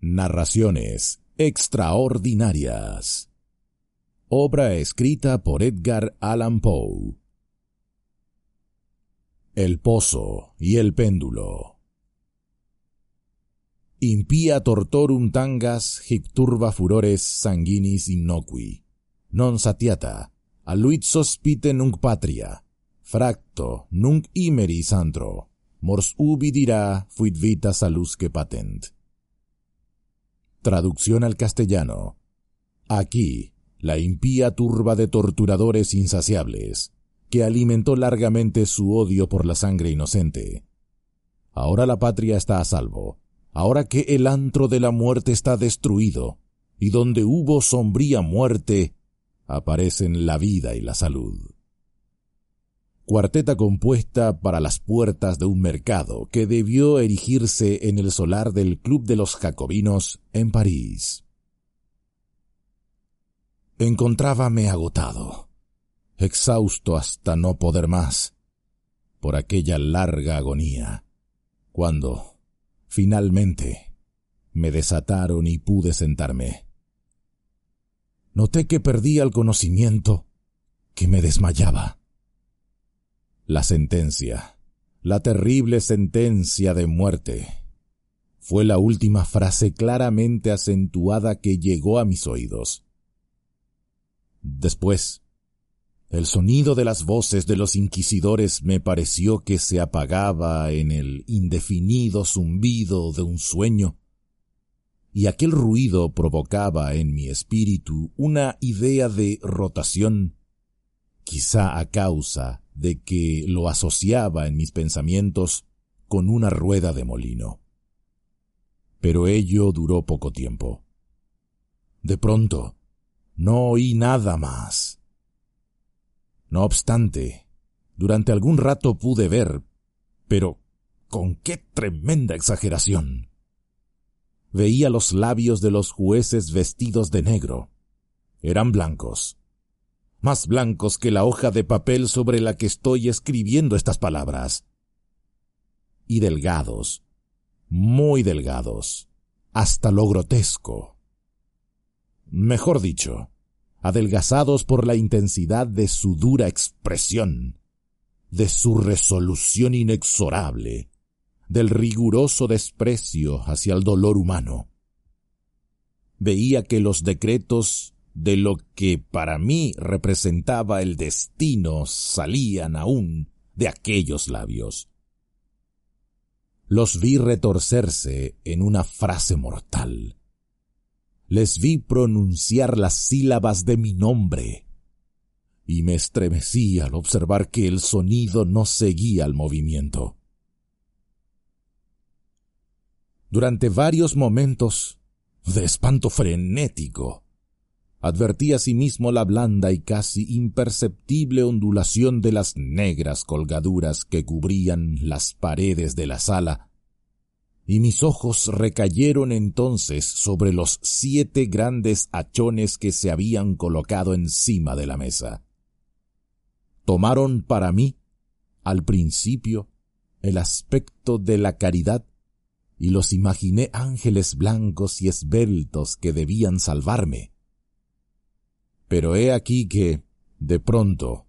Narraciones extraordinarias. Obra escrita por Edgar Allan Poe. El pozo y el péndulo. Impia tortorum tangas hic turba furores sanguinis innocui. Non satiata, aluit sospite nunc patria. Fracto nunc imeris antro. Mors ubi dirá fuit vita salusque patent. Traducción al castellano. Aquí, la impía turba de torturadores insaciables, que alimentó largamente su odio por la sangre inocente. Ahora la patria está a salvo, ahora que el antro de la muerte está destruido, y donde hubo sombría muerte, aparecen la vida y la salud cuarteta compuesta para las puertas de un mercado que debió erigirse en el solar del Club de los Jacobinos en París. Encontrábame agotado, exhausto hasta no poder más, por aquella larga agonía, cuando, finalmente, me desataron y pude sentarme. Noté que perdía el conocimiento, que me desmayaba la sentencia, la terrible sentencia de muerte, fue la última frase claramente acentuada que llegó a mis oídos. Después, el sonido de las voces de los inquisidores me pareció que se apagaba en el indefinido zumbido de un sueño, y aquel ruido provocaba en mi espíritu una idea de rotación, quizá a causa de que lo asociaba en mis pensamientos con una rueda de molino. Pero ello duró poco tiempo. De pronto, no oí nada más. No obstante, durante algún rato pude ver, pero con qué tremenda exageración. Veía los labios de los jueces vestidos de negro. Eran blancos, más blancos que la hoja de papel sobre la que estoy escribiendo estas palabras. Y delgados, muy delgados, hasta lo grotesco. Mejor dicho, adelgazados por la intensidad de su dura expresión, de su resolución inexorable, del riguroso desprecio hacia el dolor humano. Veía que los decretos de lo que para mí representaba el destino salían aún de aquellos labios. Los vi retorcerse en una frase mortal. Les vi pronunciar las sílabas de mi nombre. Y me estremecí al observar que el sonido no seguía el movimiento. Durante varios momentos de espanto frenético, Advertí asimismo la blanda y casi imperceptible ondulación de las negras colgaduras que cubrían las paredes de la sala, y mis ojos recayeron entonces sobre los siete grandes hachones que se habían colocado encima de la mesa. Tomaron para mí, al principio, el aspecto de la caridad y los imaginé ángeles blancos y esbeltos que debían salvarme pero he aquí que, de pronto,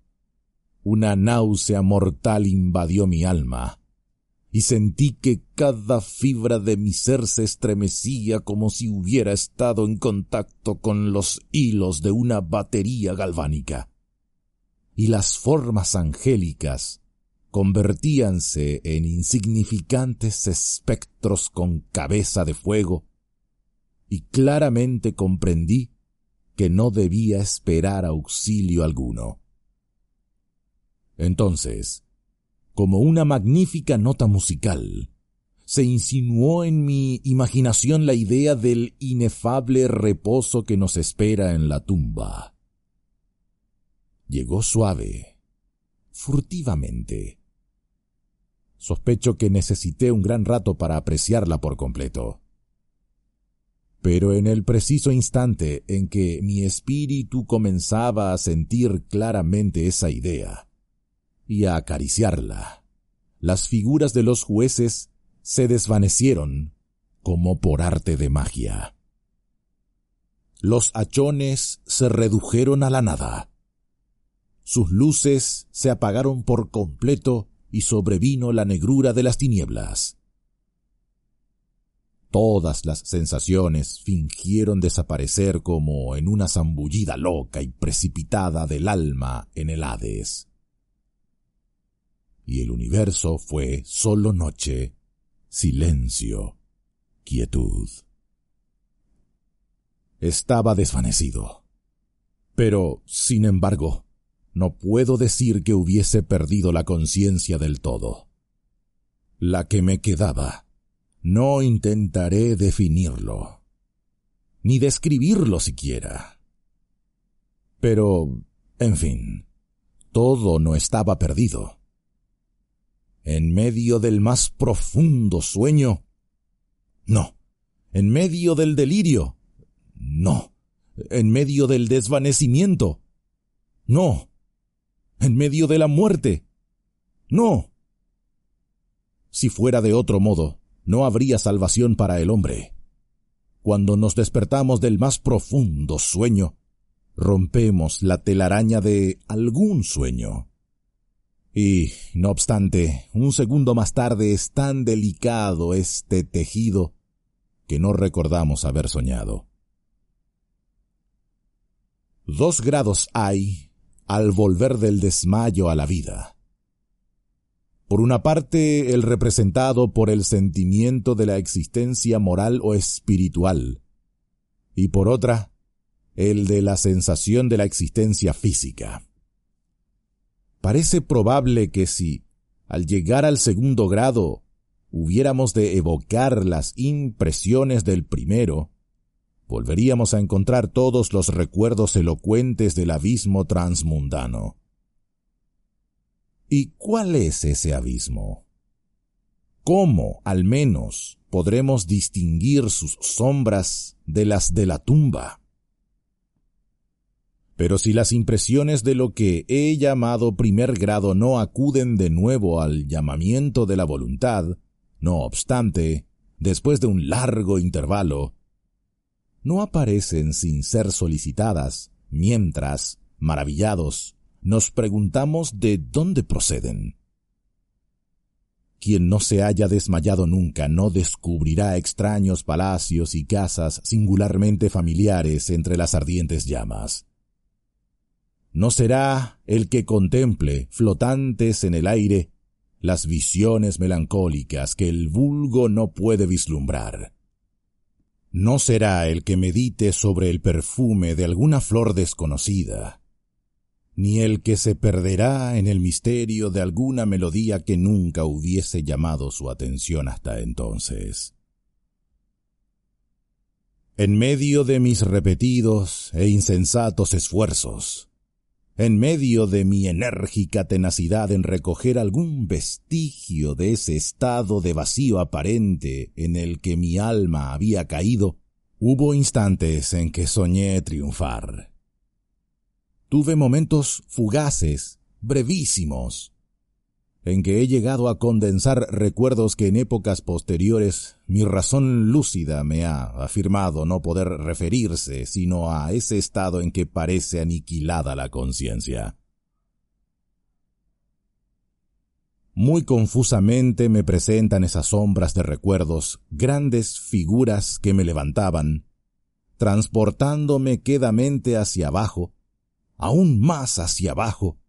una náusea mortal invadió mi alma, y sentí que cada fibra de mi ser se estremecía como si hubiera estado en contacto con los hilos de una batería galvánica. Y las formas angélicas convertíanse en insignificantes espectros con cabeza de fuego, y claramente comprendí que no debía esperar auxilio alguno. Entonces, como una magnífica nota musical, se insinuó en mi imaginación la idea del inefable reposo que nos espera en la tumba. Llegó suave, furtivamente. Sospecho que necesité un gran rato para apreciarla por completo. Pero en el preciso instante en que mi espíritu comenzaba a sentir claramente esa idea y a acariciarla, las figuras de los jueces se desvanecieron como por arte de magia. Los hachones se redujeron a la nada. Sus luces se apagaron por completo y sobrevino la negrura de las tinieblas. Todas las sensaciones fingieron desaparecer como en una zambullida loca y precipitada del alma en el Hades. Y el universo fue solo noche, silencio, quietud. Estaba desvanecido. Pero, sin embargo, no puedo decir que hubiese perdido la conciencia del todo. La que me quedaba no intentaré definirlo, ni describirlo siquiera. Pero, en fin, todo no estaba perdido. En medio del más profundo sueño, no. En medio del delirio, no. En medio del desvanecimiento, no. En medio de la muerte, no. Si fuera de otro modo, no habría salvación para el hombre. Cuando nos despertamos del más profundo sueño, rompemos la telaraña de algún sueño. Y, no obstante, un segundo más tarde es tan delicado este tejido que no recordamos haber soñado. Dos grados hay al volver del desmayo a la vida. Por una parte, el representado por el sentimiento de la existencia moral o espiritual, y por otra, el de la sensación de la existencia física. Parece probable que si, al llegar al segundo grado, hubiéramos de evocar las impresiones del primero, volveríamos a encontrar todos los recuerdos elocuentes del abismo transmundano. ¿Y cuál es ese abismo? ¿Cómo, al menos, podremos distinguir sus sombras de las de la tumba? Pero si las impresiones de lo que he llamado primer grado no acuden de nuevo al llamamiento de la voluntad, no obstante, después de un largo intervalo, no aparecen sin ser solicitadas, mientras, maravillados, nos preguntamos de dónde proceden. Quien no se haya desmayado nunca no descubrirá extraños palacios y casas singularmente familiares entre las ardientes llamas. No será el que contemple, flotantes en el aire, las visiones melancólicas que el vulgo no puede vislumbrar. No será el que medite sobre el perfume de alguna flor desconocida, ni el que se perderá en el misterio de alguna melodía que nunca hubiese llamado su atención hasta entonces. En medio de mis repetidos e insensatos esfuerzos, en medio de mi enérgica tenacidad en recoger algún vestigio de ese estado de vacío aparente en el que mi alma había caído, hubo instantes en que soñé triunfar. Tuve momentos fugaces, brevísimos, en que he llegado a condensar recuerdos que en épocas posteriores mi razón lúcida me ha afirmado no poder referirse sino a ese estado en que parece aniquilada la conciencia. Muy confusamente me presentan esas sombras de recuerdos, grandes figuras que me levantaban, transportándome quedamente hacia abajo, aún más hacia abajo,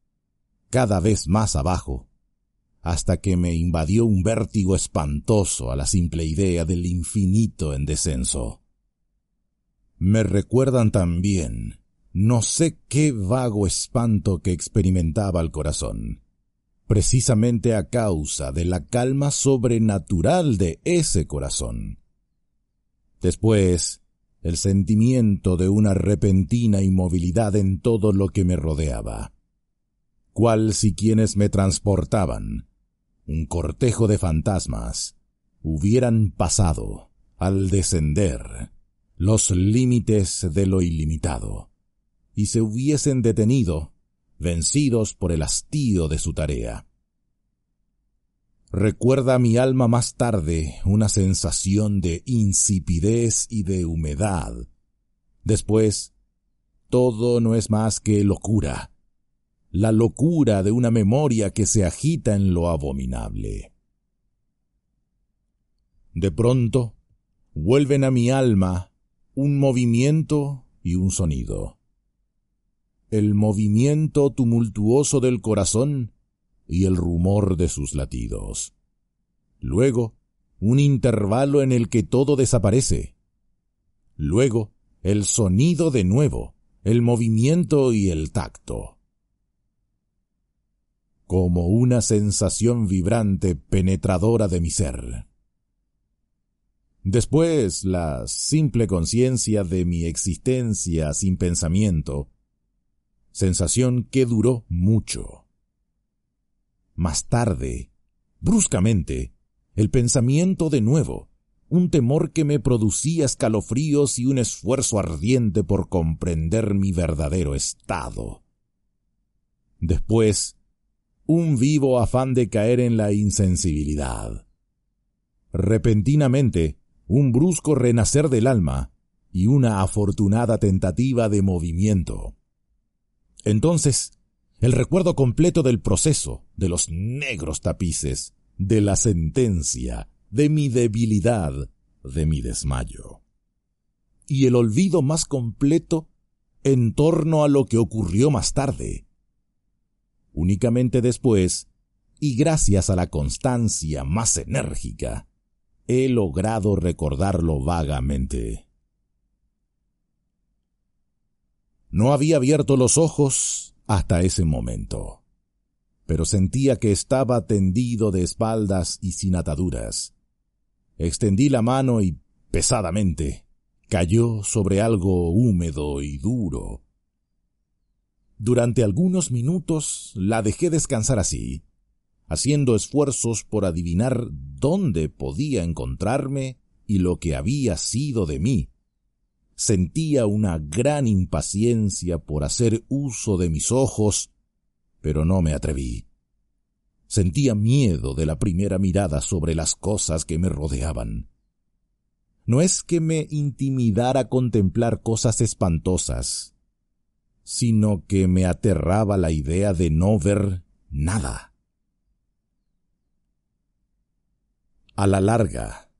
cada vez más abajo, hasta que me invadió un vértigo espantoso a la simple idea del infinito en descenso. Me recuerdan también no sé qué vago espanto que experimentaba el corazón, precisamente a causa de la calma sobrenatural de ese corazón. Después, el sentimiento de una repentina inmovilidad en todo lo que me rodeaba, cual si quienes me transportaban, un cortejo de fantasmas, hubieran pasado, al descender, los límites de lo ilimitado, y se hubiesen detenido, vencidos por el hastío de su tarea. Recuerda mi alma más tarde una sensación de insipidez y de humedad. Después, todo no es más que locura, la locura de una memoria que se agita en lo abominable. De pronto, vuelven a mi alma un movimiento y un sonido. El movimiento tumultuoso del corazón y el rumor de sus latidos. Luego, un intervalo en el que todo desaparece. Luego, el sonido de nuevo, el movimiento y el tacto. Como una sensación vibrante penetradora de mi ser. Después, la simple conciencia de mi existencia sin pensamiento, sensación que duró mucho. Más tarde, bruscamente, el pensamiento de nuevo, un temor que me producía escalofríos y un esfuerzo ardiente por comprender mi verdadero estado. Después, un vivo afán de caer en la insensibilidad. Repentinamente, un brusco renacer del alma y una afortunada tentativa de movimiento. Entonces, el recuerdo completo del proceso, de los negros tapices, de la sentencia, de mi debilidad, de mi desmayo. Y el olvido más completo en torno a lo que ocurrió más tarde. Únicamente después, y gracias a la constancia más enérgica, he logrado recordarlo vagamente. No había abierto los ojos hasta ese momento. Pero sentía que estaba tendido de espaldas y sin ataduras. Extendí la mano y, pesadamente, cayó sobre algo húmedo y duro. Durante algunos minutos la dejé descansar así, haciendo esfuerzos por adivinar dónde podía encontrarme y lo que había sido de mí sentía una gran impaciencia por hacer uso de mis ojos, pero no me atreví. Sentía miedo de la primera mirada sobre las cosas que me rodeaban. No es que me intimidara contemplar cosas espantosas, sino que me aterraba la idea de no ver nada. A la larga,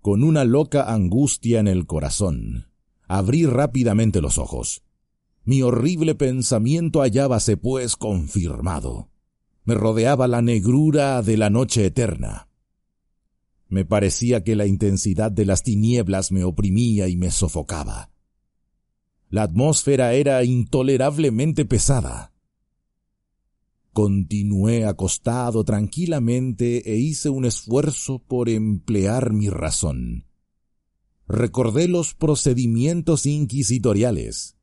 con una loca angustia en el corazón, Abrí rápidamente los ojos. Mi horrible pensamiento hallábase, pues, confirmado. Me rodeaba la negrura de la noche eterna. Me parecía que la intensidad de las tinieblas me oprimía y me sofocaba. La atmósfera era intolerablemente pesada. Continué acostado tranquilamente e hice un esfuerzo por emplear mi razón recordé los procedimientos inquisitoriales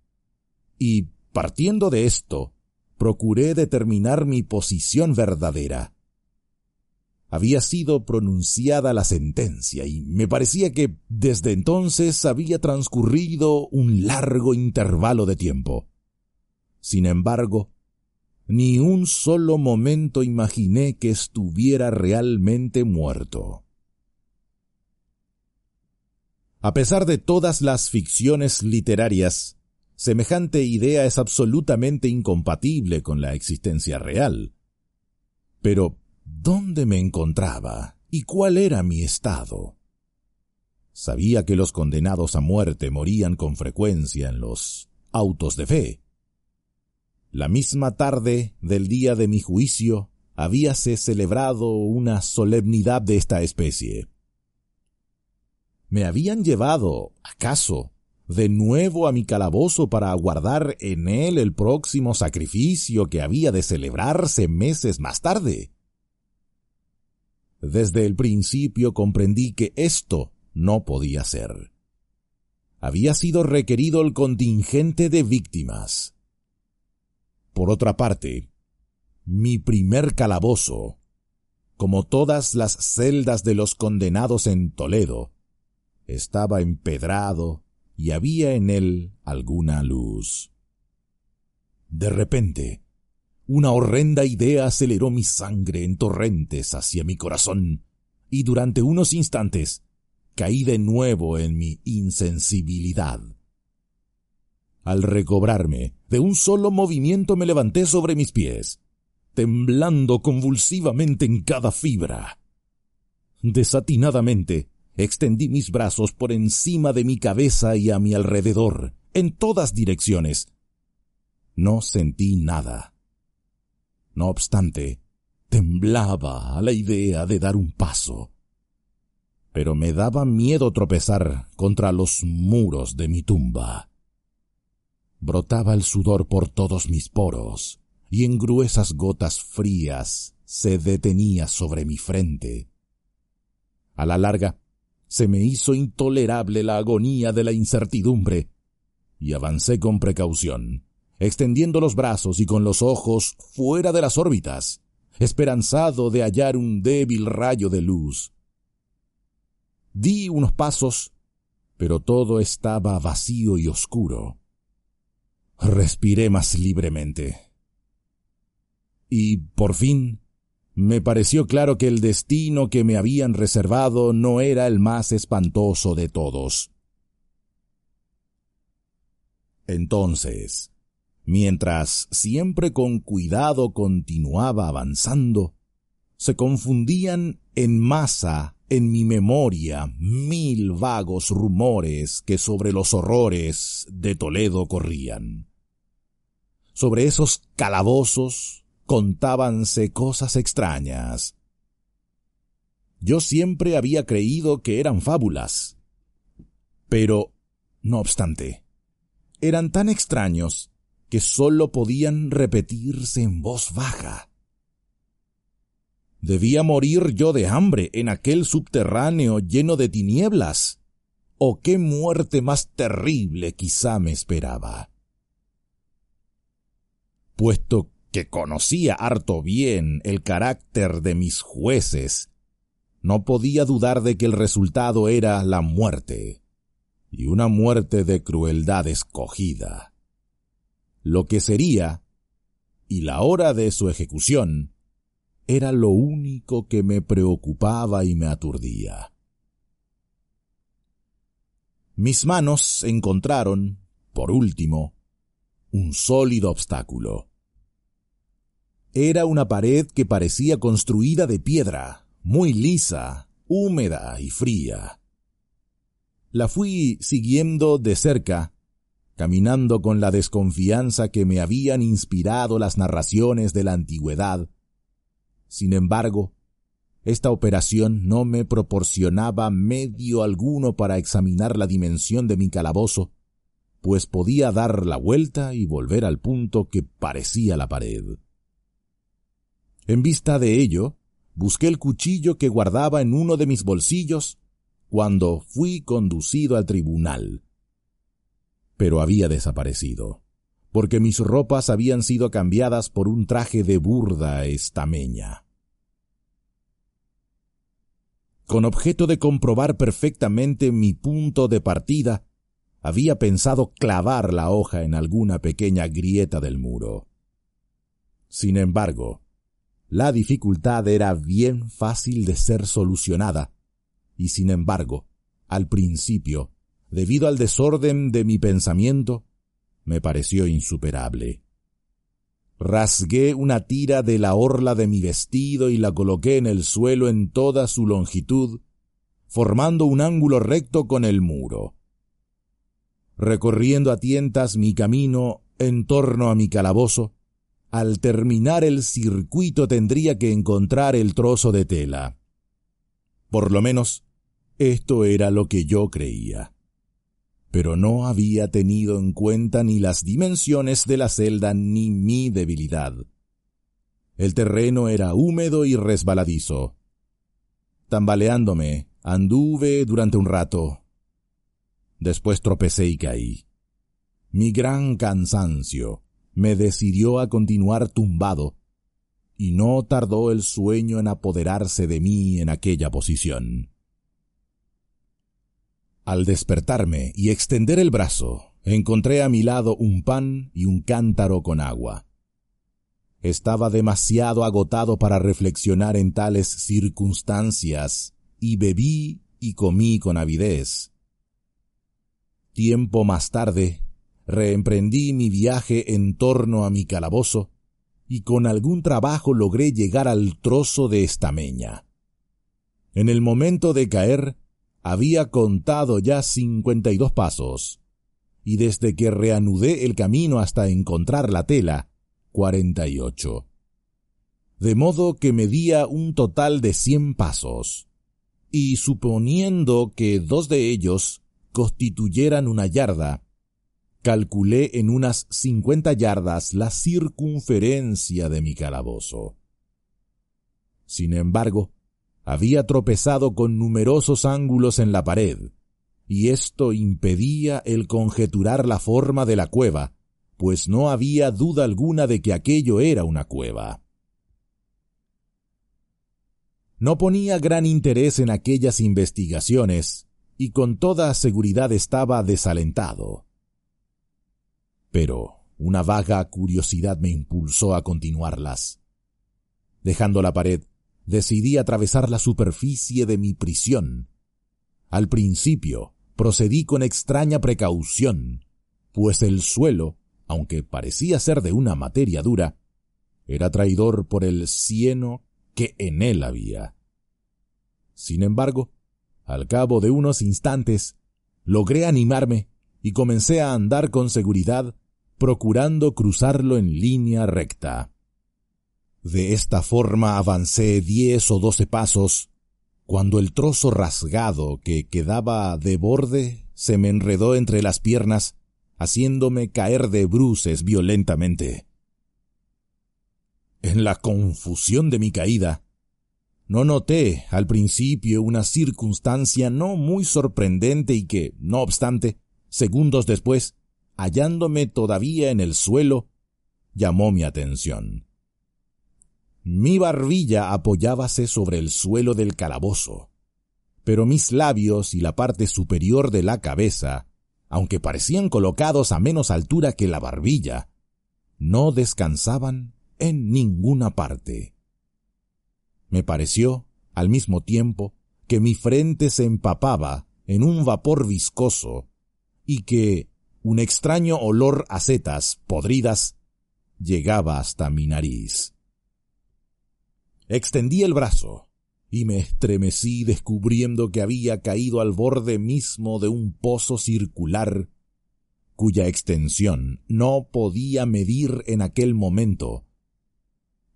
y, partiendo de esto, procuré determinar mi posición verdadera. Había sido pronunciada la sentencia y me parecía que desde entonces había transcurrido un largo intervalo de tiempo. Sin embargo, ni un solo momento imaginé que estuviera realmente muerto. A pesar de todas las ficciones literarias, semejante idea es absolutamente incompatible con la existencia real. Pero, ¿dónde me encontraba y cuál era mi estado? Sabía que los condenados a muerte morían con frecuencia en los autos de fe. La misma tarde del día de mi juicio habíase celebrado una solemnidad de esta especie. ¿Me habían llevado, acaso, de nuevo a mi calabozo para aguardar en él el próximo sacrificio que había de celebrarse meses más tarde. Desde el principio comprendí que esto no podía ser. Había sido requerido el contingente de víctimas. Por otra parte, mi primer calabozo, como todas las celdas de los condenados en Toledo, estaba empedrado y había en él alguna luz. De repente, una horrenda idea aceleró mi sangre en torrentes hacia mi corazón, y durante unos instantes caí de nuevo en mi insensibilidad. Al recobrarme, de un solo movimiento me levanté sobre mis pies, temblando convulsivamente en cada fibra. Desatinadamente, extendí mis brazos por encima de mi cabeza y a mi alrededor, en todas direcciones. No sentí nada. No obstante, temblaba a la idea de dar un paso. Pero me daba miedo tropezar contra los muros de mi tumba. Brotaba el sudor por todos mis poros, y en gruesas gotas frías se detenía sobre mi frente. A la larga, se me hizo intolerable la agonía de la incertidumbre, y avancé con precaución, extendiendo los brazos y con los ojos fuera de las órbitas, esperanzado de hallar un débil rayo de luz. Di unos pasos, pero todo estaba vacío y oscuro. Respiré más libremente. Y, por fin, me pareció claro que el destino que me habían reservado no era el más espantoso de todos. Entonces, mientras siempre con cuidado continuaba avanzando, se confundían en masa en mi memoria mil vagos rumores que sobre los horrores de Toledo corrían. Sobre esos calabozos contábanse cosas extrañas. Yo siempre había creído que eran fábulas. Pero, no obstante, eran tan extraños que sólo podían repetirse en voz baja. ¿Debía morir yo de hambre en aquel subterráneo lleno de tinieblas? ¿O qué muerte más terrible quizá me esperaba? Puesto que conocía harto bien el carácter de mis jueces, no podía dudar de que el resultado era la muerte, y una muerte de crueldad escogida. Lo que sería, y la hora de su ejecución, era lo único que me preocupaba y me aturdía. Mis manos encontraron, por último, un sólido obstáculo. Era una pared que parecía construida de piedra, muy lisa, húmeda y fría. La fui siguiendo de cerca, caminando con la desconfianza que me habían inspirado las narraciones de la antigüedad sin embargo, esta operación no me proporcionaba medio alguno para examinar la dimensión de mi calabozo, pues podía dar la vuelta y volver al punto que parecía la pared. En vista de ello, busqué el cuchillo que guardaba en uno de mis bolsillos cuando fui conducido al tribunal. Pero había desaparecido porque mis ropas habían sido cambiadas por un traje de burda estameña. Con objeto de comprobar perfectamente mi punto de partida, había pensado clavar la hoja en alguna pequeña grieta del muro. Sin embargo, la dificultad era bien fácil de ser solucionada, y sin embargo, al principio, debido al desorden de mi pensamiento, me pareció insuperable. Rasgué una tira de la orla de mi vestido y la coloqué en el suelo en toda su longitud, formando un ángulo recto con el muro. Recorriendo a tientas mi camino en torno a mi calabozo, al terminar el circuito tendría que encontrar el trozo de tela. Por lo menos, esto era lo que yo creía pero no había tenido en cuenta ni las dimensiones de la celda ni mi debilidad. El terreno era húmedo y resbaladizo. Tambaleándome, anduve durante un rato. Después tropecé y caí. Mi gran cansancio me decidió a continuar tumbado, y no tardó el sueño en apoderarse de mí en aquella posición. Al despertarme y extender el brazo, encontré a mi lado un pan y un cántaro con agua. Estaba demasiado agotado para reflexionar en tales circunstancias, y bebí y comí con avidez. Tiempo más tarde, reemprendí mi viaje en torno a mi calabozo, y con algún trabajo logré llegar al trozo de estameña. En el momento de caer, había contado ya cincuenta y dos pasos, y desde que reanudé el camino hasta encontrar la tela, cuarenta y ocho. De modo que medía un total de cien pasos, y suponiendo que dos de ellos constituyeran una yarda, calculé en unas cincuenta yardas la circunferencia de mi calabozo. Sin embargo, había tropezado con numerosos ángulos en la pared, y esto impedía el conjeturar la forma de la cueva, pues no había duda alguna de que aquello era una cueva. No ponía gran interés en aquellas investigaciones, y con toda seguridad estaba desalentado. Pero una vaga curiosidad me impulsó a continuarlas. Dejando la pared, decidí atravesar la superficie de mi prisión. Al principio procedí con extraña precaución, pues el suelo, aunque parecía ser de una materia dura, era traidor por el cieno que en él había. Sin embargo, al cabo de unos instantes, logré animarme y comencé a andar con seguridad, procurando cruzarlo en línea recta. De esta forma avancé diez o doce pasos, cuando el trozo rasgado que quedaba de borde se me enredó entre las piernas, haciéndome caer de bruces violentamente. En la confusión de mi caída, no noté al principio una circunstancia no muy sorprendente y que, no obstante, segundos después, hallándome todavía en el suelo, llamó mi atención. Mi barbilla apoyábase sobre el suelo del calabozo, pero mis labios y la parte superior de la cabeza, aunque parecían colocados a menos altura que la barbilla, no descansaban en ninguna parte. Me pareció, al mismo tiempo, que mi frente se empapaba en un vapor viscoso y que un extraño olor a setas podridas llegaba hasta mi nariz. Extendí el brazo y me estremecí descubriendo que había caído al borde mismo de un pozo circular cuya extensión no podía medir en aquel momento.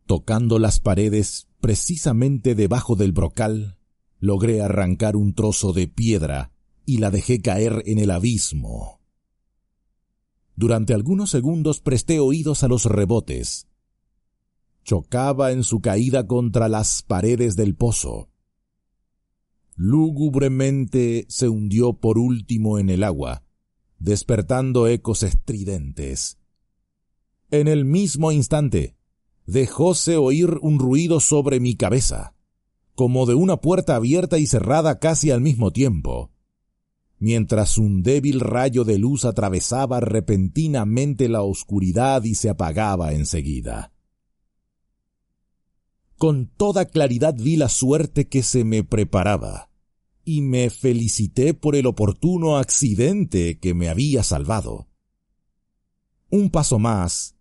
Tocando las paredes precisamente debajo del brocal, logré arrancar un trozo de piedra y la dejé caer en el abismo. Durante algunos segundos presté oídos a los rebotes, chocaba en su caída contra las paredes del pozo. Lúgubremente se hundió por último en el agua, despertando ecos estridentes. En el mismo instante, dejóse oír un ruido sobre mi cabeza, como de una puerta abierta y cerrada casi al mismo tiempo, mientras un débil rayo de luz atravesaba repentinamente la oscuridad y se apagaba enseguida. Con toda claridad vi la suerte que se me preparaba, y me felicité por el oportuno accidente que me había salvado. Un paso más,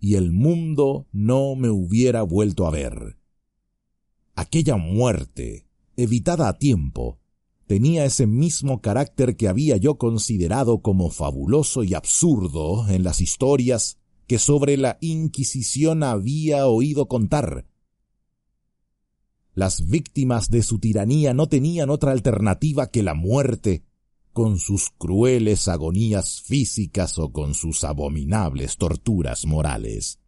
y el mundo no me hubiera vuelto a ver. Aquella muerte, evitada a tiempo, tenía ese mismo carácter que había yo considerado como fabuloso y absurdo en las historias que sobre la Inquisición había oído contar, las víctimas de su tiranía no tenían otra alternativa que la muerte, con sus crueles agonías físicas o con sus abominables torturas morales.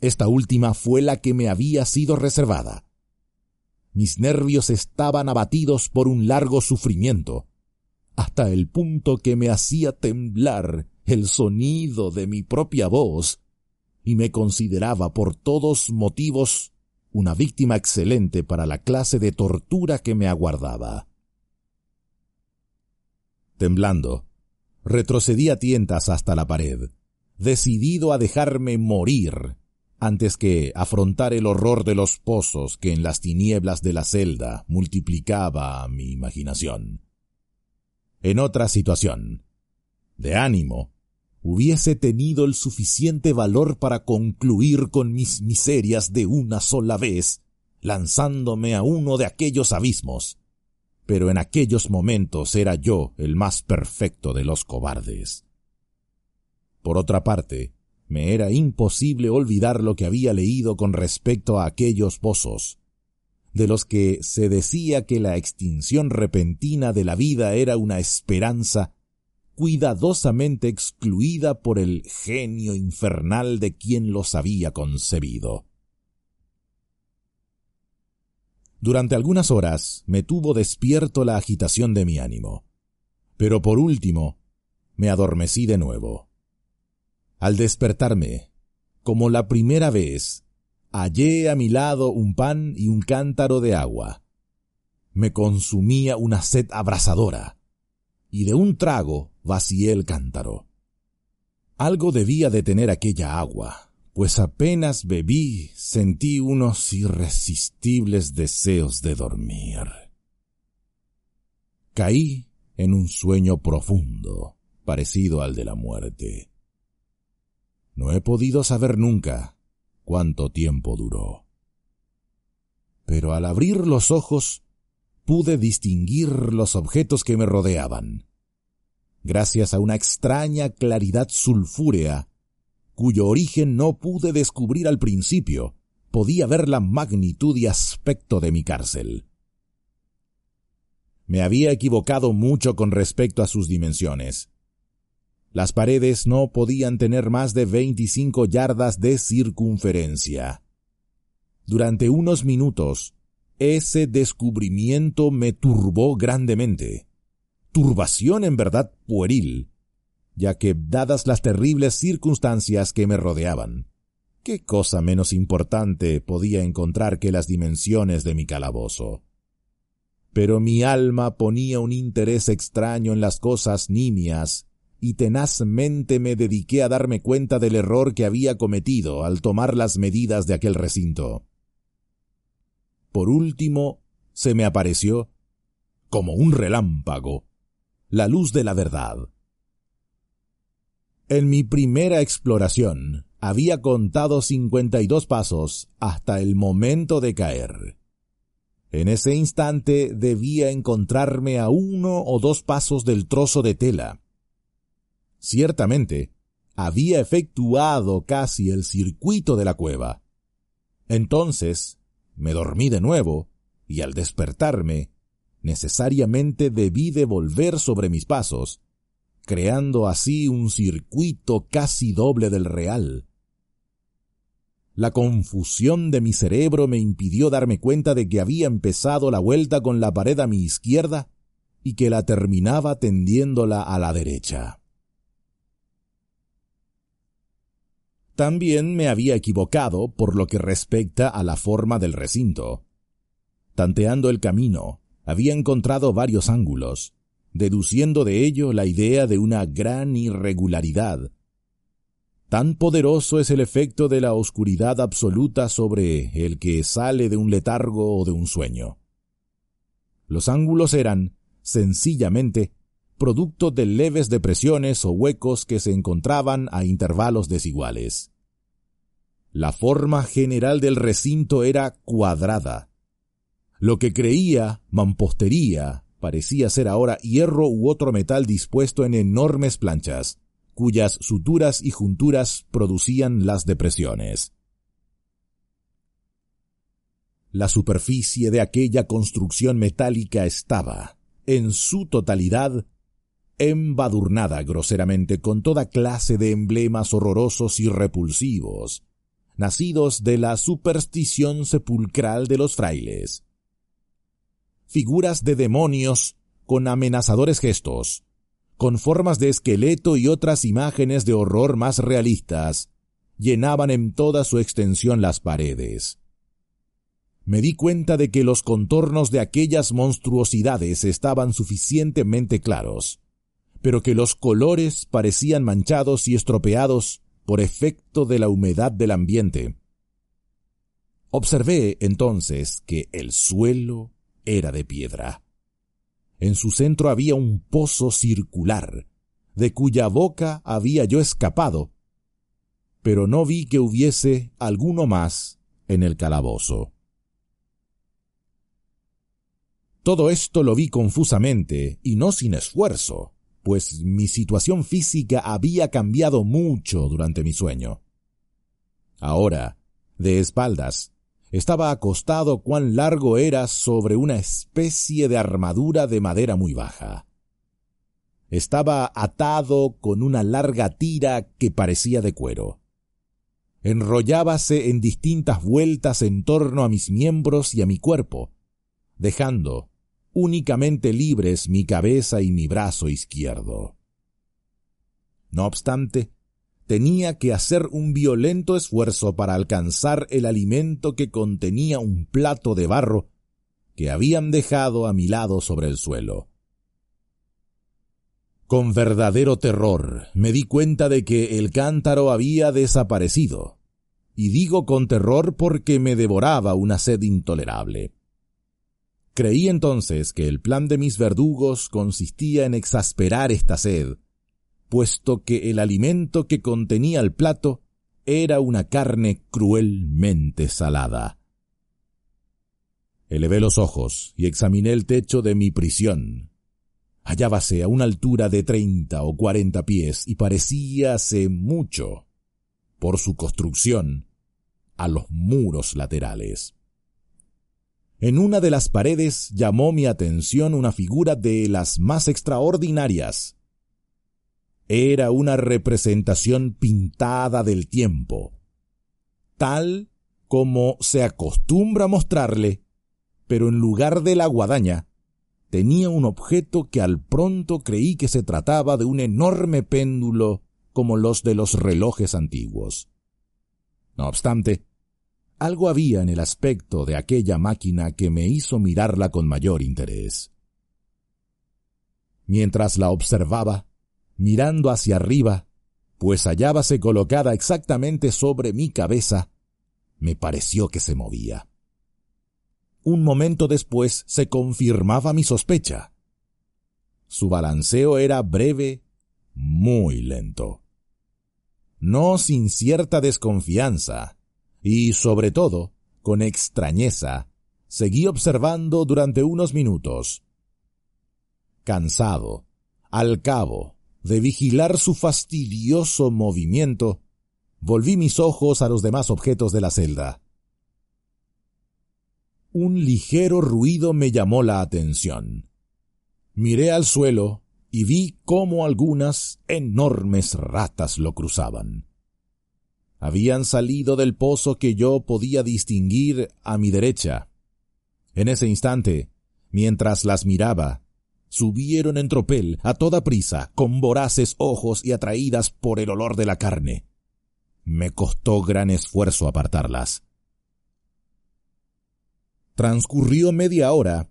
Esta última fue la que me había sido reservada. Mis nervios estaban abatidos por un largo sufrimiento, hasta el punto que me hacía temblar el sonido de mi propia voz, y me consideraba por todos motivos una víctima excelente para la clase de tortura que me aguardaba. Temblando, retrocedí a tientas hasta la pared, decidido a dejarme morir antes que afrontar el horror de los pozos que en las tinieblas de la celda multiplicaba mi imaginación. En otra situación, de ánimo, hubiese tenido el suficiente valor para concluir con mis miserias de una sola vez, lanzándome a uno de aquellos abismos. Pero en aquellos momentos era yo el más perfecto de los cobardes. Por otra parte, me era imposible olvidar lo que había leído con respecto a aquellos pozos, de los que se decía que la extinción repentina de la vida era una esperanza cuidadosamente excluida por el genio infernal de quien los había concebido. Durante algunas horas me tuvo despierto la agitación de mi ánimo, pero por último me adormecí de nuevo. Al despertarme, como la primera vez, hallé a mi lado un pan y un cántaro de agua. Me consumía una sed abrasadora, y de un trago vacié el cántaro. Algo debía de tener aquella agua, pues apenas bebí sentí unos irresistibles deseos de dormir. Caí en un sueño profundo, parecido al de la muerte. No he podido saber nunca cuánto tiempo duró. Pero al abrir los ojos pude distinguir los objetos que me rodeaban. Gracias a una extraña claridad sulfúrea, cuyo origen no pude descubrir al principio, podía ver la magnitud y aspecto de mi cárcel. Me había equivocado mucho con respecto a sus dimensiones. Las paredes no podían tener más de 25 yardas de circunferencia. Durante unos minutos, ese descubrimiento me turbó grandemente. Turbación en verdad pueril, ya que dadas las terribles circunstancias que me rodeaban, ¿qué cosa menos importante podía encontrar que las dimensiones de mi calabozo? Pero mi alma ponía un interés extraño en las cosas nimias y tenazmente me dediqué a darme cuenta del error que había cometido al tomar las medidas de aquel recinto. Por último, se me apareció, como un relámpago, la luz de la verdad. En mi primera exploración había contado cincuenta y dos pasos hasta el momento de caer. En ese instante debía encontrarme a uno o dos pasos del trozo de tela, Ciertamente, había efectuado casi el circuito de la cueva. Entonces, me dormí de nuevo, y al despertarme, necesariamente debí de volver sobre mis pasos, creando así un circuito casi doble del real. La confusión de mi cerebro me impidió darme cuenta de que había empezado la vuelta con la pared a mi izquierda y que la terminaba tendiéndola a la derecha. También me había equivocado por lo que respecta a la forma del recinto. Tanteando el camino, había encontrado varios ángulos, deduciendo de ello la idea de una gran irregularidad. Tan poderoso es el efecto de la oscuridad absoluta sobre el que sale de un letargo o de un sueño. Los ángulos eran, sencillamente, producto de leves depresiones o huecos que se encontraban a intervalos desiguales. La forma general del recinto era cuadrada. Lo que creía mampostería parecía ser ahora hierro u otro metal dispuesto en enormes planchas, cuyas suturas y junturas producían las depresiones. La superficie de aquella construcción metálica estaba, en su totalidad, embadurnada groseramente con toda clase de emblemas horrorosos y repulsivos, nacidos de la superstición sepulcral de los frailes. Figuras de demonios con amenazadores gestos, con formas de esqueleto y otras imágenes de horror más realistas, llenaban en toda su extensión las paredes. Me di cuenta de que los contornos de aquellas monstruosidades estaban suficientemente claros, pero que los colores parecían manchados y estropeados por efecto de la humedad del ambiente. Observé entonces que el suelo era de piedra. En su centro había un pozo circular, de cuya boca había yo escapado, pero no vi que hubiese alguno más en el calabozo. Todo esto lo vi confusamente y no sin esfuerzo, pues mi situación física había cambiado mucho durante mi sueño. Ahora, de espaldas, estaba acostado cuán largo era sobre una especie de armadura de madera muy baja. Estaba atado con una larga tira que parecía de cuero. Enrollábase en distintas vueltas en torno a mis miembros y a mi cuerpo, dejando únicamente libres mi cabeza y mi brazo izquierdo. No obstante, tenía que hacer un violento esfuerzo para alcanzar el alimento que contenía un plato de barro que habían dejado a mi lado sobre el suelo. Con verdadero terror me di cuenta de que el cántaro había desaparecido, y digo con terror porque me devoraba una sed intolerable. Creí entonces que el plan de mis verdugos consistía en exasperar esta sed, puesto que el alimento que contenía el plato era una carne cruelmente salada. Elevé los ojos y examiné el techo de mi prisión. Hallábase a una altura de treinta o cuarenta pies y parecíase mucho, por su construcción, a los muros laterales. En una de las paredes llamó mi atención una figura de las más extraordinarias. Era una representación pintada del tiempo, tal como se acostumbra mostrarle, pero en lugar de la guadaña, tenía un objeto que al pronto creí que se trataba de un enorme péndulo como los de los relojes antiguos. No obstante, algo había en el aspecto de aquella máquina que me hizo mirarla con mayor interés. Mientras la observaba, mirando hacia arriba, pues hallábase colocada exactamente sobre mi cabeza, me pareció que se movía. Un momento después se confirmaba mi sospecha. Su balanceo era breve, muy lento. No sin cierta desconfianza, y, sobre todo, con extrañeza, seguí observando durante unos minutos. Cansado, al cabo de vigilar su fastidioso movimiento, volví mis ojos a los demás objetos de la celda. Un ligero ruido me llamó la atención. Miré al suelo y vi cómo algunas enormes ratas lo cruzaban. Habían salido del pozo que yo podía distinguir a mi derecha. En ese instante, mientras las miraba, subieron en tropel a toda prisa, con voraces ojos y atraídas por el olor de la carne. Me costó gran esfuerzo apartarlas. Transcurrió media hora,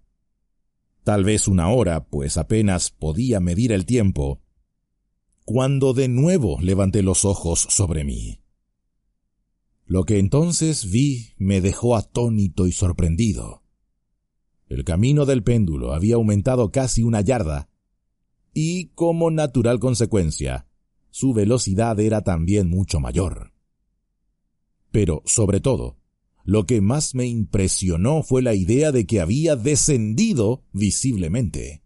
tal vez una hora, pues apenas podía medir el tiempo, cuando de nuevo levanté los ojos sobre mí. Lo que entonces vi me dejó atónito y sorprendido. El camino del péndulo había aumentado casi una yarda, y como natural consecuencia, su velocidad era también mucho mayor. Pero, sobre todo, lo que más me impresionó fue la idea de que había descendido visiblemente.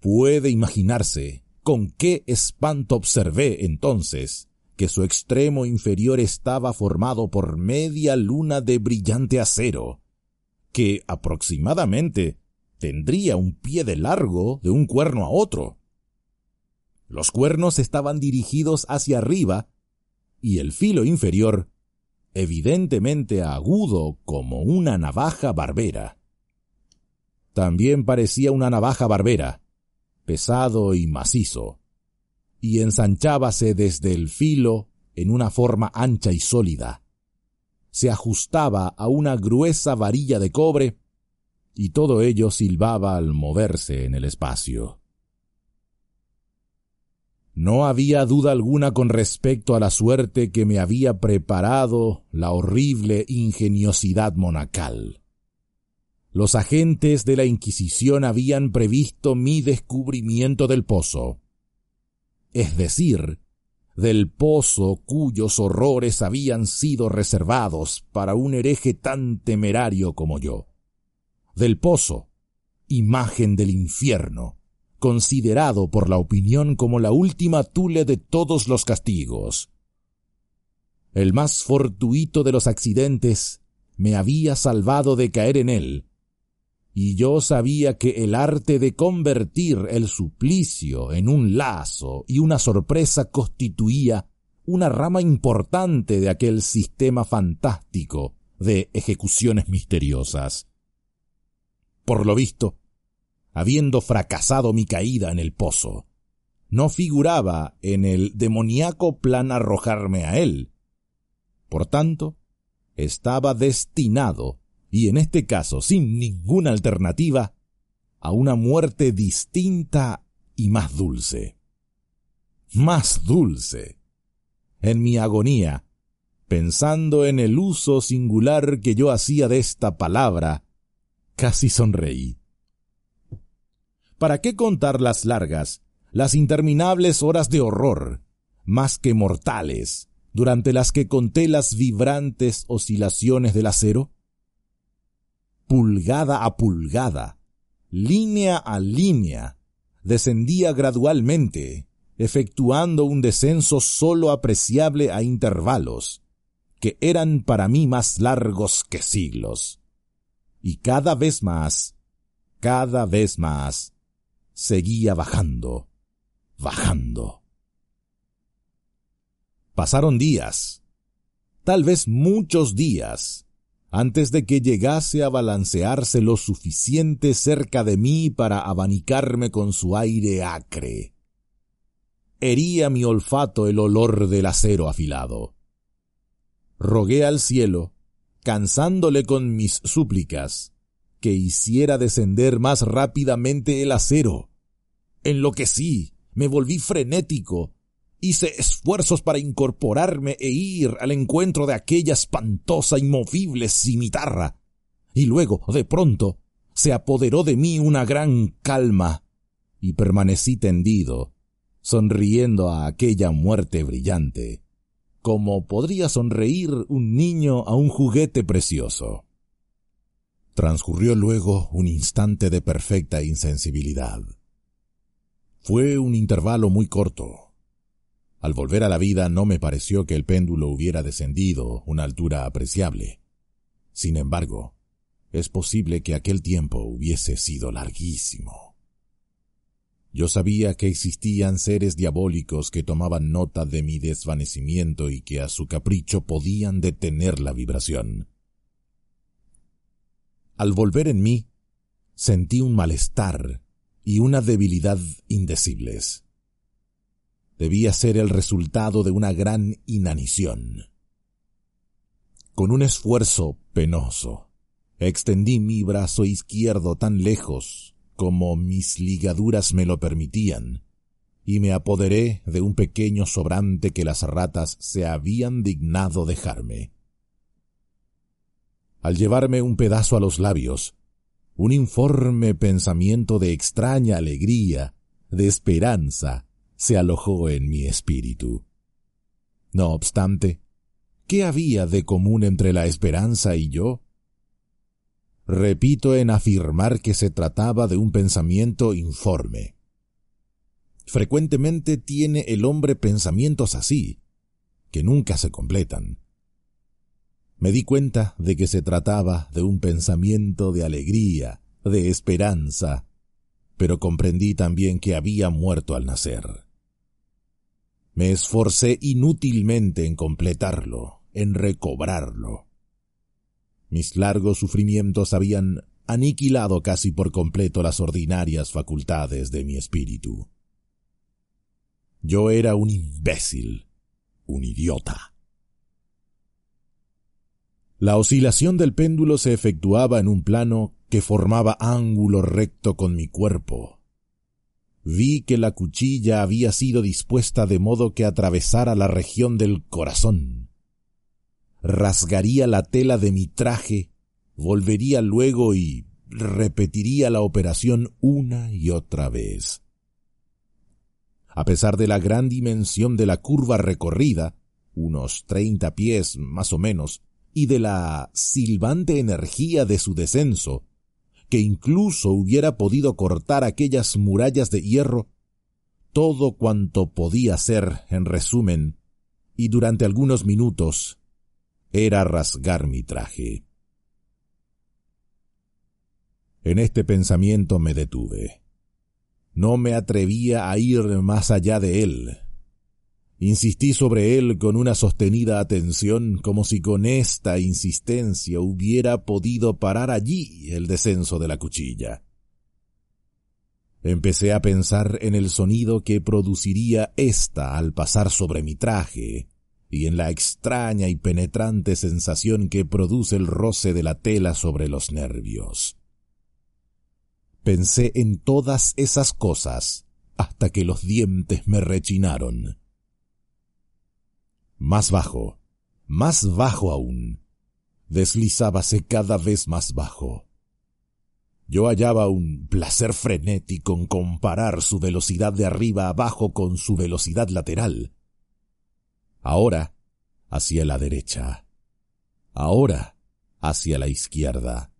Puede imaginarse con qué espanto observé entonces que su extremo inferior estaba formado por media luna de brillante acero, que aproximadamente tendría un pie de largo de un cuerno a otro. Los cuernos estaban dirigidos hacia arriba y el filo inferior, evidentemente agudo como una navaja barbera. También parecía una navaja barbera, pesado y macizo, y ensanchábase desde el filo en una forma ancha y sólida. Se ajustaba a una gruesa varilla de cobre, y todo ello silbaba al moverse en el espacio. No había duda alguna con respecto a la suerte que me había preparado la horrible ingeniosidad monacal. Los agentes de la Inquisición habían previsto mi descubrimiento del pozo. Es decir, del pozo cuyos horrores habían sido reservados para un hereje tan temerario como yo. Del pozo, imagen del infierno, considerado por la opinión como la última tule de todos los castigos. El más fortuito de los accidentes me había salvado de caer en él, y yo sabía que el arte de convertir el suplicio en un lazo y una sorpresa constituía una rama importante de aquel sistema fantástico de ejecuciones misteriosas. Por lo visto, habiendo fracasado mi caída en el pozo, no figuraba en el demoníaco plan arrojarme a él. Por tanto, estaba destinado y en este caso sin ninguna alternativa, a una muerte distinta y más dulce. Más dulce. En mi agonía, pensando en el uso singular que yo hacía de esta palabra, casi sonreí. ¿Para qué contar las largas, las interminables horas de horror, más que mortales, durante las que conté las vibrantes oscilaciones del acero? Pulgada a pulgada, línea a línea, descendía gradualmente, efectuando un descenso sólo apreciable a intervalos, que eran para mí más largos que siglos. Y cada vez más, cada vez más, seguía bajando, bajando. Pasaron días, tal vez muchos días, antes de que llegase a balancearse lo suficiente cerca de mí para abanicarme con su aire acre. Hería mi olfato el olor del acero afilado. Rogué al cielo, cansándole con mis súplicas, que hiciera descender más rápidamente el acero. Enloquecí, me volví frenético, hice esfuerzos para incorporarme e ir al encuentro de aquella espantosa y movible cimitarra. Y luego, de pronto, se apoderó de mí una gran calma, y permanecí tendido, sonriendo a aquella muerte brillante, como podría sonreír un niño a un juguete precioso. Transcurrió luego un instante de perfecta insensibilidad. Fue un intervalo muy corto, al volver a la vida no me pareció que el péndulo hubiera descendido una altura apreciable. Sin embargo, es posible que aquel tiempo hubiese sido larguísimo. Yo sabía que existían seres diabólicos que tomaban nota de mi desvanecimiento y que a su capricho podían detener la vibración. Al volver en mí, sentí un malestar y una debilidad indecibles debía ser el resultado de una gran inanición. Con un esfuerzo penoso, extendí mi brazo izquierdo tan lejos como mis ligaduras me lo permitían, y me apoderé de un pequeño sobrante que las ratas se habían dignado dejarme. Al llevarme un pedazo a los labios, un informe pensamiento de extraña alegría, de esperanza, se alojó en mi espíritu. No obstante, ¿qué había de común entre la esperanza y yo? Repito en afirmar que se trataba de un pensamiento informe. Frecuentemente tiene el hombre pensamientos así, que nunca se completan. Me di cuenta de que se trataba de un pensamiento de alegría, de esperanza, pero comprendí también que había muerto al nacer. Me esforcé inútilmente en completarlo, en recobrarlo. Mis largos sufrimientos habían aniquilado casi por completo las ordinarias facultades de mi espíritu. Yo era un imbécil, un idiota. La oscilación del péndulo se efectuaba en un plano que formaba ángulo recto con mi cuerpo. Vi que la cuchilla había sido dispuesta de modo que atravesara la región del corazón. Rasgaría la tela de mi traje, volvería luego y repetiría la operación una y otra vez. A pesar de la gran dimensión de la curva recorrida, unos treinta pies más o menos, y de la silbante energía de su descenso, que incluso hubiera podido cortar aquellas murallas de hierro, todo cuanto podía ser, en resumen, y durante algunos minutos, era rasgar mi traje. En este pensamiento me detuve. No me atrevía a ir más allá de él. Insistí sobre él con una sostenida atención como si con esta insistencia hubiera podido parar allí el descenso de la cuchilla. Empecé a pensar en el sonido que produciría ésta al pasar sobre mi traje, y en la extraña y penetrante sensación que produce el roce de la tela sobre los nervios. Pensé en todas esas cosas hasta que los dientes me rechinaron. Más bajo, más bajo aún. Deslizábase cada vez más bajo. Yo hallaba un placer frenético en comparar su velocidad de arriba abajo con su velocidad lateral. Ahora hacia la derecha. Ahora hacia la izquierda.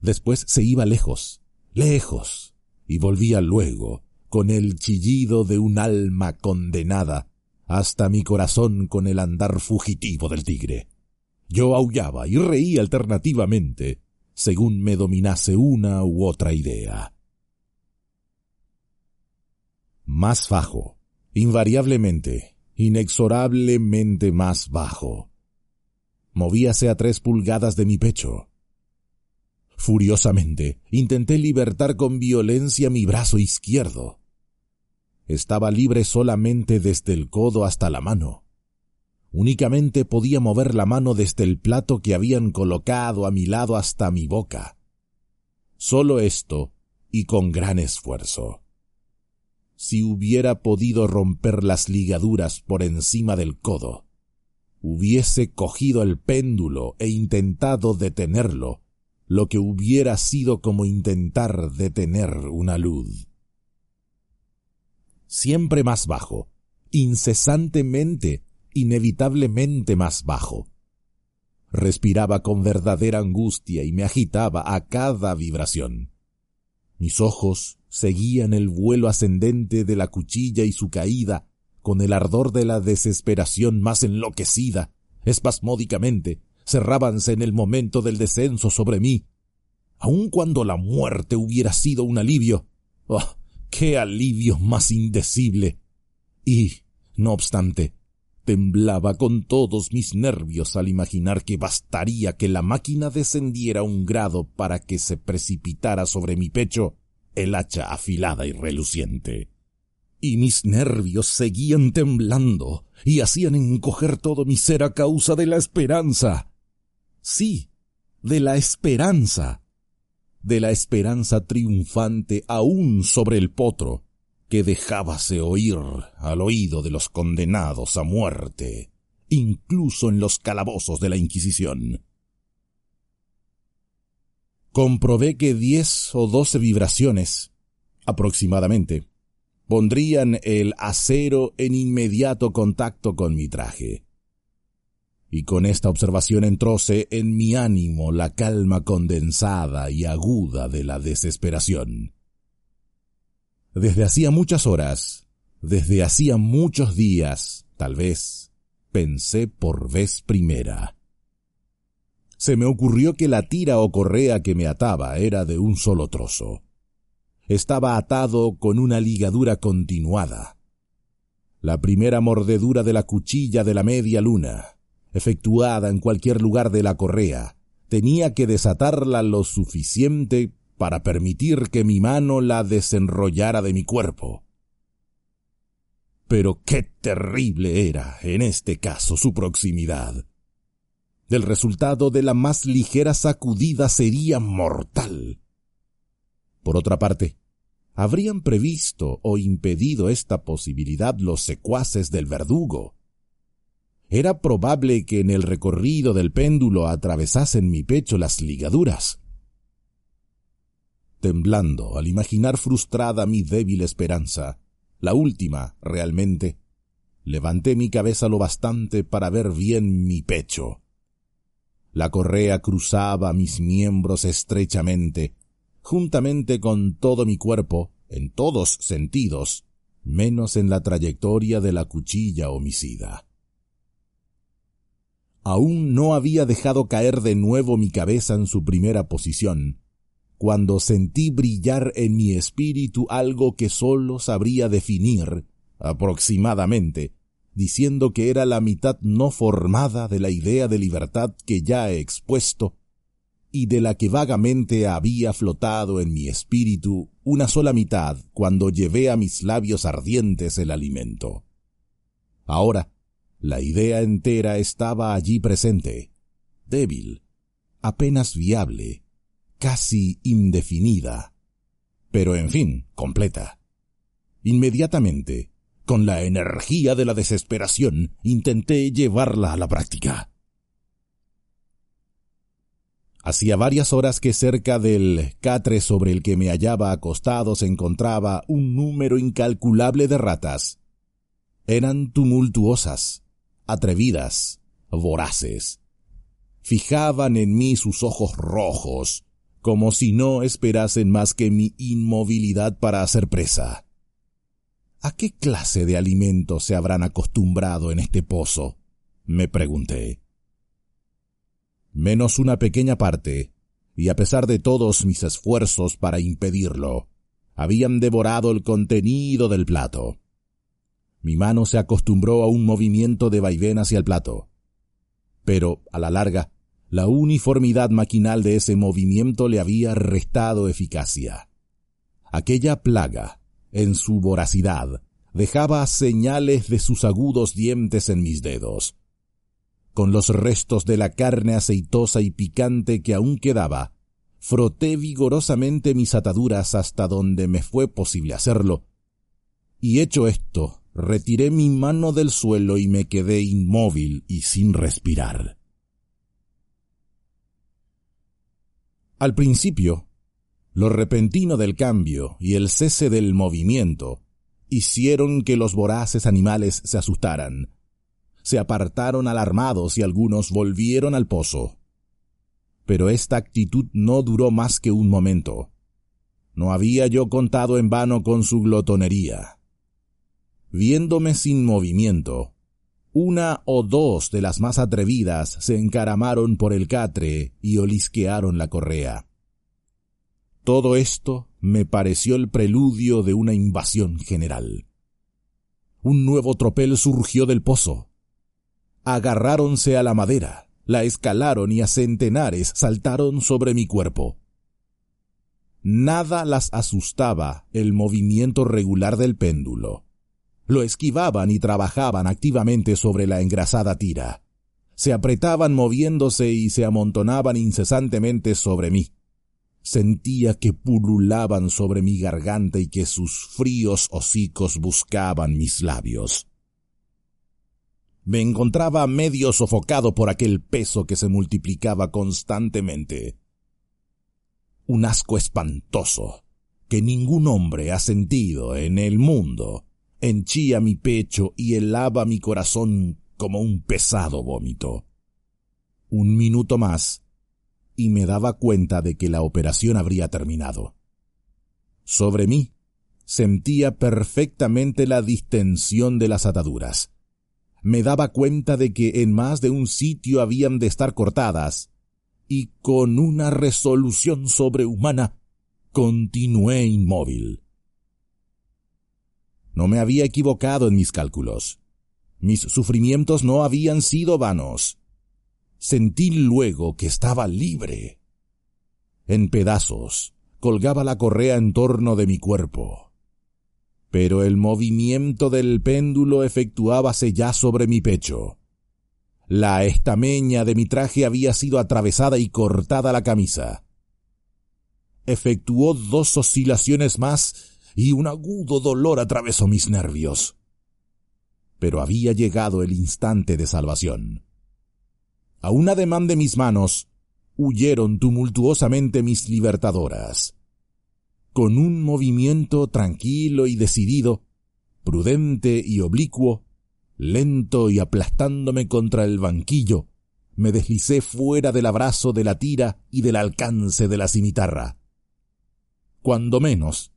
Después se iba lejos, lejos, y volvía luego, con el chillido de un alma condenada, hasta mi corazón con el andar fugitivo del tigre. Yo aullaba y reí alternativamente, según me dominase una u otra idea. Más bajo, invariablemente, inexorablemente más bajo. Movíase a tres pulgadas de mi pecho, Furiosamente, intenté libertar con violencia mi brazo izquierdo. Estaba libre solamente desde el codo hasta la mano. Únicamente podía mover la mano desde el plato que habían colocado a mi lado hasta mi boca. Solo esto, y con gran esfuerzo. Si hubiera podido romper las ligaduras por encima del codo, hubiese cogido el péndulo e intentado detenerlo, lo que hubiera sido como intentar detener una luz. Siempre más bajo, incesantemente, inevitablemente más bajo. Respiraba con verdadera angustia y me agitaba a cada vibración. Mis ojos seguían el vuelo ascendente de la cuchilla y su caída con el ardor de la desesperación más enloquecida, espasmódicamente, cerrábanse en el momento del descenso sobre mí, aun cuando la muerte hubiera sido un alivio. ¡Oh, qué alivio más indecible! Y, no obstante, temblaba con todos mis nervios al imaginar que bastaría que la máquina descendiera un grado para que se precipitara sobre mi pecho el hacha afilada y reluciente. Y mis nervios seguían temblando y hacían encoger todo mi ser a causa de la esperanza sí, de la esperanza, de la esperanza triunfante aún sobre el potro, que dejábase oír al oído de los condenados a muerte, incluso en los calabozos de la Inquisición. Comprobé que diez o doce vibraciones, aproximadamente, pondrían el acero en inmediato contacto con mi traje y con esta observación entróse en mi ánimo la calma condensada y aguda de la desesperación. Desde hacía muchas horas, desde hacía muchos días, tal vez, pensé por vez primera. se me ocurrió que la tira o correa que me ataba era de un solo trozo. Estaba atado con una ligadura continuada. La primera mordedura de la cuchilla de la media luna, efectuada en cualquier lugar de la correa, tenía que desatarla lo suficiente para permitir que mi mano la desenrollara de mi cuerpo. Pero qué terrible era, en este caso, su proximidad. El resultado de la más ligera sacudida sería mortal. Por otra parte, habrían previsto o impedido esta posibilidad los secuaces del verdugo. Era probable que en el recorrido del péndulo atravesasen mi pecho las ligaduras. Temblando al imaginar frustrada mi débil esperanza, la última, realmente, levanté mi cabeza lo bastante para ver bien mi pecho. La correa cruzaba mis miembros estrechamente, juntamente con todo mi cuerpo, en todos sentidos, menos en la trayectoria de la cuchilla homicida. Aún no había dejado caer de nuevo mi cabeza en su primera posición, cuando sentí brillar en mi espíritu algo que sólo sabría definir, aproximadamente, diciendo que era la mitad no formada de la idea de libertad que ya he expuesto, y de la que vagamente había flotado en mi espíritu una sola mitad cuando llevé a mis labios ardientes el alimento. Ahora, la idea entera estaba allí presente, débil, apenas viable, casi indefinida, pero en fin, completa. Inmediatamente, con la energía de la desesperación, intenté llevarla a la práctica. Hacía varias horas que cerca del catre sobre el que me hallaba acostado se encontraba un número incalculable de ratas. Eran tumultuosas, atrevidas, voraces. Fijaban en mí sus ojos rojos, como si no esperasen más que mi inmovilidad para hacer presa. ¿A qué clase de alimentos se habrán acostumbrado en este pozo? me pregunté. Menos una pequeña parte, y a pesar de todos mis esfuerzos para impedirlo, habían devorado el contenido del plato. Mi mano se acostumbró a un movimiento de vaivén hacia el plato. Pero, a la larga, la uniformidad maquinal de ese movimiento le había restado eficacia. Aquella plaga, en su voracidad, dejaba señales de sus agudos dientes en mis dedos. Con los restos de la carne aceitosa y picante que aún quedaba, froté vigorosamente mis ataduras hasta donde me fue posible hacerlo. Y hecho esto, retiré mi mano del suelo y me quedé inmóvil y sin respirar. Al principio, lo repentino del cambio y el cese del movimiento hicieron que los voraces animales se asustaran. Se apartaron alarmados y algunos volvieron al pozo. Pero esta actitud no duró más que un momento. No había yo contado en vano con su glotonería. Viéndome sin movimiento, una o dos de las más atrevidas se encaramaron por el catre y olisquearon la correa. Todo esto me pareció el preludio de una invasión general. Un nuevo tropel surgió del pozo. Agarráronse a la madera, la escalaron y a centenares saltaron sobre mi cuerpo. Nada las asustaba el movimiento regular del péndulo. Lo esquivaban y trabajaban activamente sobre la engrasada tira. Se apretaban moviéndose y se amontonaban incesantemente sobre mí. Sentía que pululaban sobre mi garganta y que sus fríos hocicos buscaban mis labios. Me encontraba medio sofocado por aquel peso que se multiplicaba constantemente. Un asco espantoso que ningún hombre ha sentido en el mundo henchía mi pecho y helaba mi corazón como un pesado vómito. Un minuto más y me daba cuenta de que la operación habría terminado. Sobre mí sentía perfectamente la distensión de las ataduras. Me daba cuenta de que en más de un sitio habían de estar cortadas, y con una resolución sobrehumana continué inmóvil. No me había equivocado en mis cálculos. Mis sufrimientos no habían sido vanos. Sentí luego que estaba libre. En pedazos colgaba la correa en torno de mi cuerpo. Pero el movimiento del péndulo efectuábase ya sobre mi pecho. La estameña de mi traje había sido atravesada y cortada la camisa. Efectuó dos oscilaciones más y un agudo dolor atravesó mis nervios. Pero había llegado el instante de salvación. A un ademán de mis manos, huyeron tumultuosamente mis libertadoras. Con un movimiento tranquilo y decidido, prudente y oblicuo, lento y aplastándome contra el banquillo, me deslicé fuera del abrazo de la tira y del alcance de la cimitarra. Cuando menos,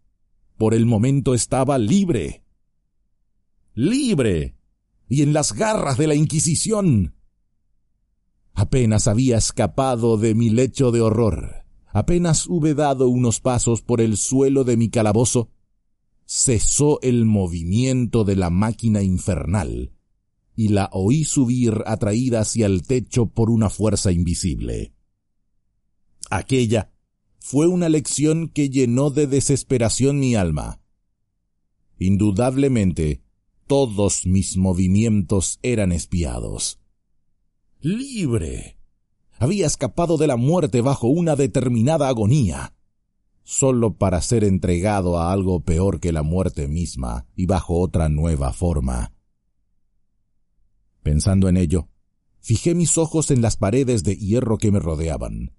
por el momento estaba libre. Libre. Y en las garras de la Inquisición. Apenas había escapado de mi lecho de horror, apenas hube dado unos pasos por el suelo de mi calabozo, cesó el movimiento de la máquina infernal, y la oí subir atraída hacia el techo por una fuerza invisible. Aquella fue una lección que llenó de desesperación mi alma. Indudablemente, todos mis movimientos eran espiados. Libre. Había escapado de la muerte bajo una determinada agonía, solo para ser entregado a algo peor que la muerte misma y bajo otra nueva forma. Pensando en ello, fijé mis ojos en las paredes de hierro que me rodeaban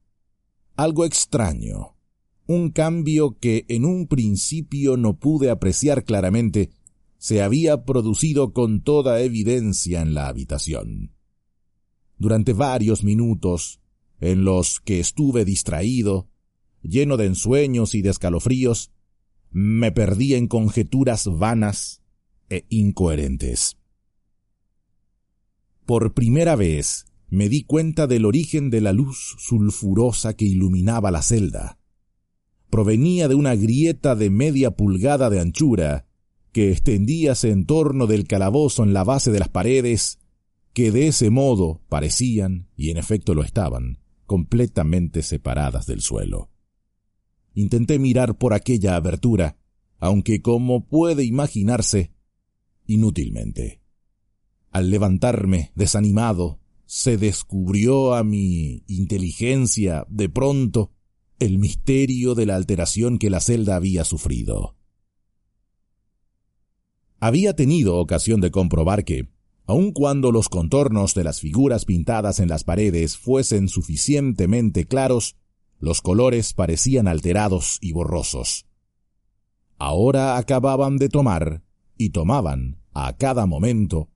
algo extraño, un cambio que en un principio no pude apreciar claramente, se había producido con toda evidencia en la habitación. Durante varios minutos, en los que estuve distraído, lleno de ensueños y de escalofríos, me perdí en conjeturas vanas e incoherentes. Por primera vez me di cuenta del origen de la luz sulfurosa que iluminaba la celda. Provenía de una grieta de media pulgada de anchura, que extendíase en torno del calabozo en la base de las paredes, que de ese modo parecían, y en efecto lo estaban, completamente separadas del suelo. Intenté mirar por aquella abertura, aunque como puede imaginarse, inútilmente. Al levantarme, desanimado, se descubrió a mi inteligencia de pronto el misterio de la alteración que la celda había sufrido. Había tenido ocasión de comprobar que, aun cuando los contornos de las figuras pintadas en las paredes fuesen suficientemente claros, los colores parecían alterados y borrosos. Ahora acababan de tomar, y tomaban, a cada momento,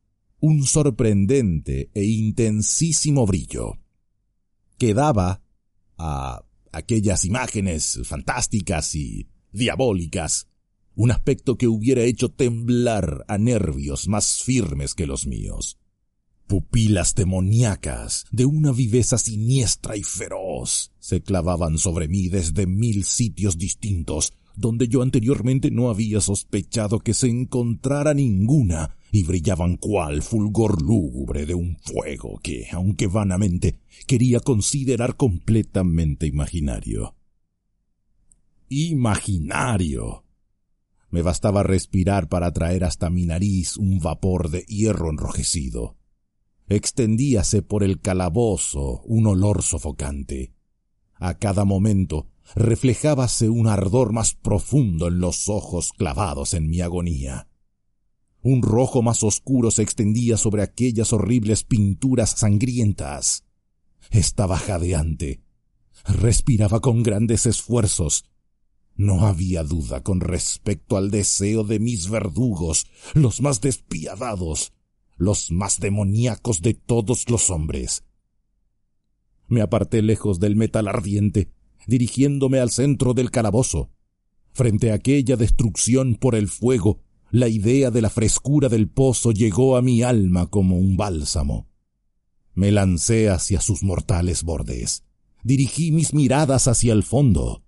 un sorprendente e intensísimo brillo, que daba a aquellas imágenes fantásticas y diabólicas un aspecto que hubiera hecho temblar a nervios más firmes que los míos. Pupilas demoníacas de una viveza siniestra y feroz se clavaban sobre mí desde mil sitios distintos, donde yo anteriormente no había sospechado que se encontrara ninguna, y brillaban cual fulgor lúgubre de un fuego que, aunque vanamente, quería considerar completamente imaginario. Imaginario. Me bastaba respirar para traer hasta mi nariz un vapor de hierro enrojecido. Extendíase por el calabozo un olor sofocante. A cada momento reflejábase un ardor más profundo en los ojos clavados en mi agonía. Un rojo más oscuro se extendía sobre aquellas horribles pinturas sangrientas. Estaba jadeante. Respiraba con grandes esfuerzos. No había duda con respecto al deseo de mis verdugos, los más despiadados, los más demoníacos de todos los hombres. Me aparté lejos del metal ardiente, dirigiéndome al centro del calabozo. Frente a aquella destrucción por el fuego, la idea de la frescura del pozo llegó a mi alma como un bálsamo. Me lancé hacia sus mortales bordes. dirigí mis miradas hacia el fondo.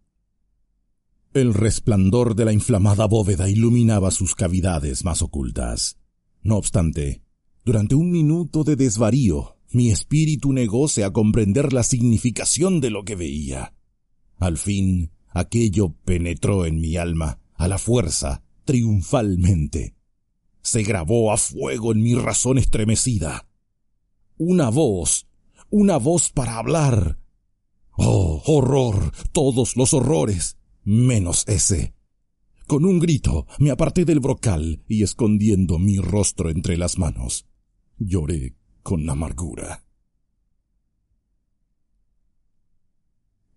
El resplandor de la inflamada bóveda iluminaba sus cavidades más ocultas. No obstante, durante un minuto de desvarío, mi espíritu negóse a comprender la significación de lo que veía. Al fin, aquello penetró en mi alma, a la fuerza, triunfalmente. Se grabó a fuego en mi razón estremecida. Una voz, una voz para hablar. Oh, horror, todos los horrores, menos ese. Con un grito me aparté del brocal y escondiendo mi rostro entre las manos, lloré con amargura.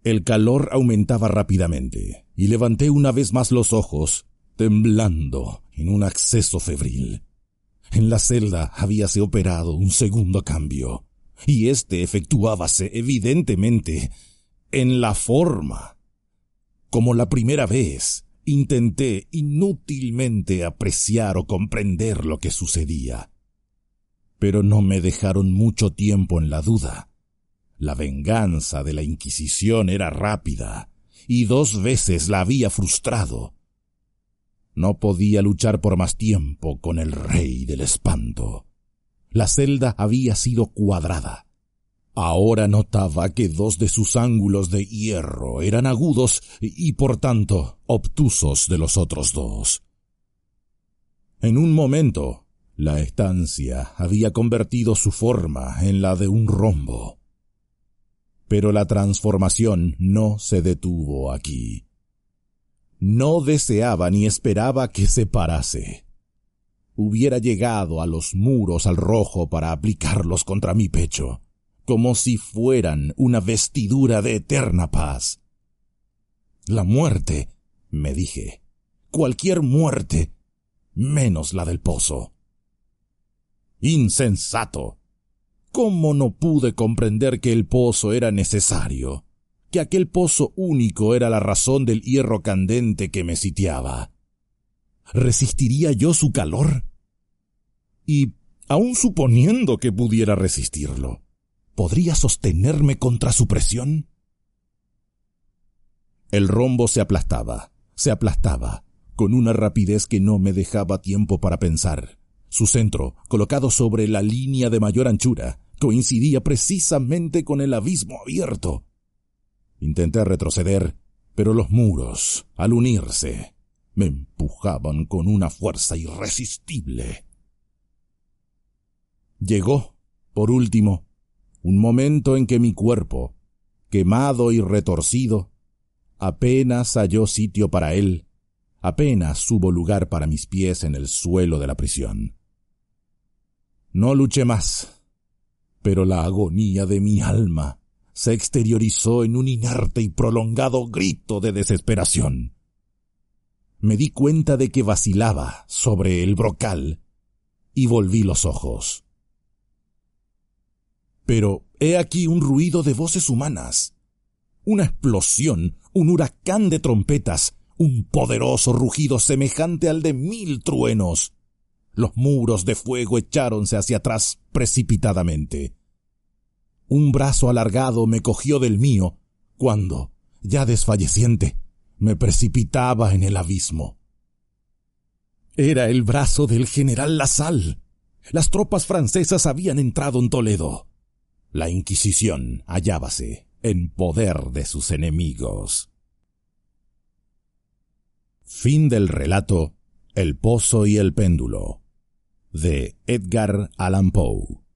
El calor aumentaba rápidamente y levanté una vez más los ojos, temblando en un acceso febril. En la celda habíase operado un segundo cambio, y éste efectuábase evidentemente en la forma. Como la primera vez, intenté inútilmente apreciar o comprender lo que sucedía. Pero no me dejaron mucho tiempo en la duda. La venganza de la Inquisición era rápida, y dos veces la había frustrado. No podía luchar por más tiempo con el rey del espanto. La celda había sido cuadrada. Ahora notaba que dos de sus ángulos de hierro eran agudos y por tanto obtusos de los otros dos. En un momento, la estancia había convertido su forma en la de un rombo. Pero la transformación no se detuvo aquí. No deseaba ni esperaba que se parase. Hubiera llegado a los muros al rojo para aplicarlos contra mi pecho, como si fueran una vestidura de eterna paz. La muerte, me dije, cualquier muerte, menos la del pozo. Insensato. ¿Cómo no pude comprender que el pozo era necesario? Que aquel pozo único era la razón del hierro candente que me sitiaba. ¿Resistiría yo su calor? Y, aun suponiendo que pudiera resistirlo, ¿podría sostenerme contra su presión? El rombo se aplastaba, se aplastaba, con una rapidez que no me dejaba tiempo para pensar. Su centro, colocado sobre la línea de mayor anchura, coincidía precisamente con el abismo abierto. Intenté retroceder, pero los muros, al unirse, me empujaban con una fuerza irresistible. Llegó, por último, un momento en que mi cuerpo, quemado y retorcido, apenas halló sitio para él, apenas hubo lugar para mis pies en el suelo de la prisión. No luché más, pero la agonía de mi alma se exteriorizó en un inerte y prolongado grito de desesperación. Me di cuenta de que vacilaba sobre el brocal y volví los ojos. Pero he aquí un ruido de voces humanas, una explosión, un huracán de trompetas, un poderoso rugido semejante al de mil truenos. Los muros de fuego echáronse hacia atrás precipitadamente. Un brazo alargado me cogió del mío, cuando, ya desfalleciente, me precipitaba en el abismo. Era el brazo del general Lasalle. Las tropas francesas habían entrado en Toledo. La Inquisición hallábase en poder de sus enemigos. Fin del relato El Pozo y el Péndulo de Edgar Allan Poe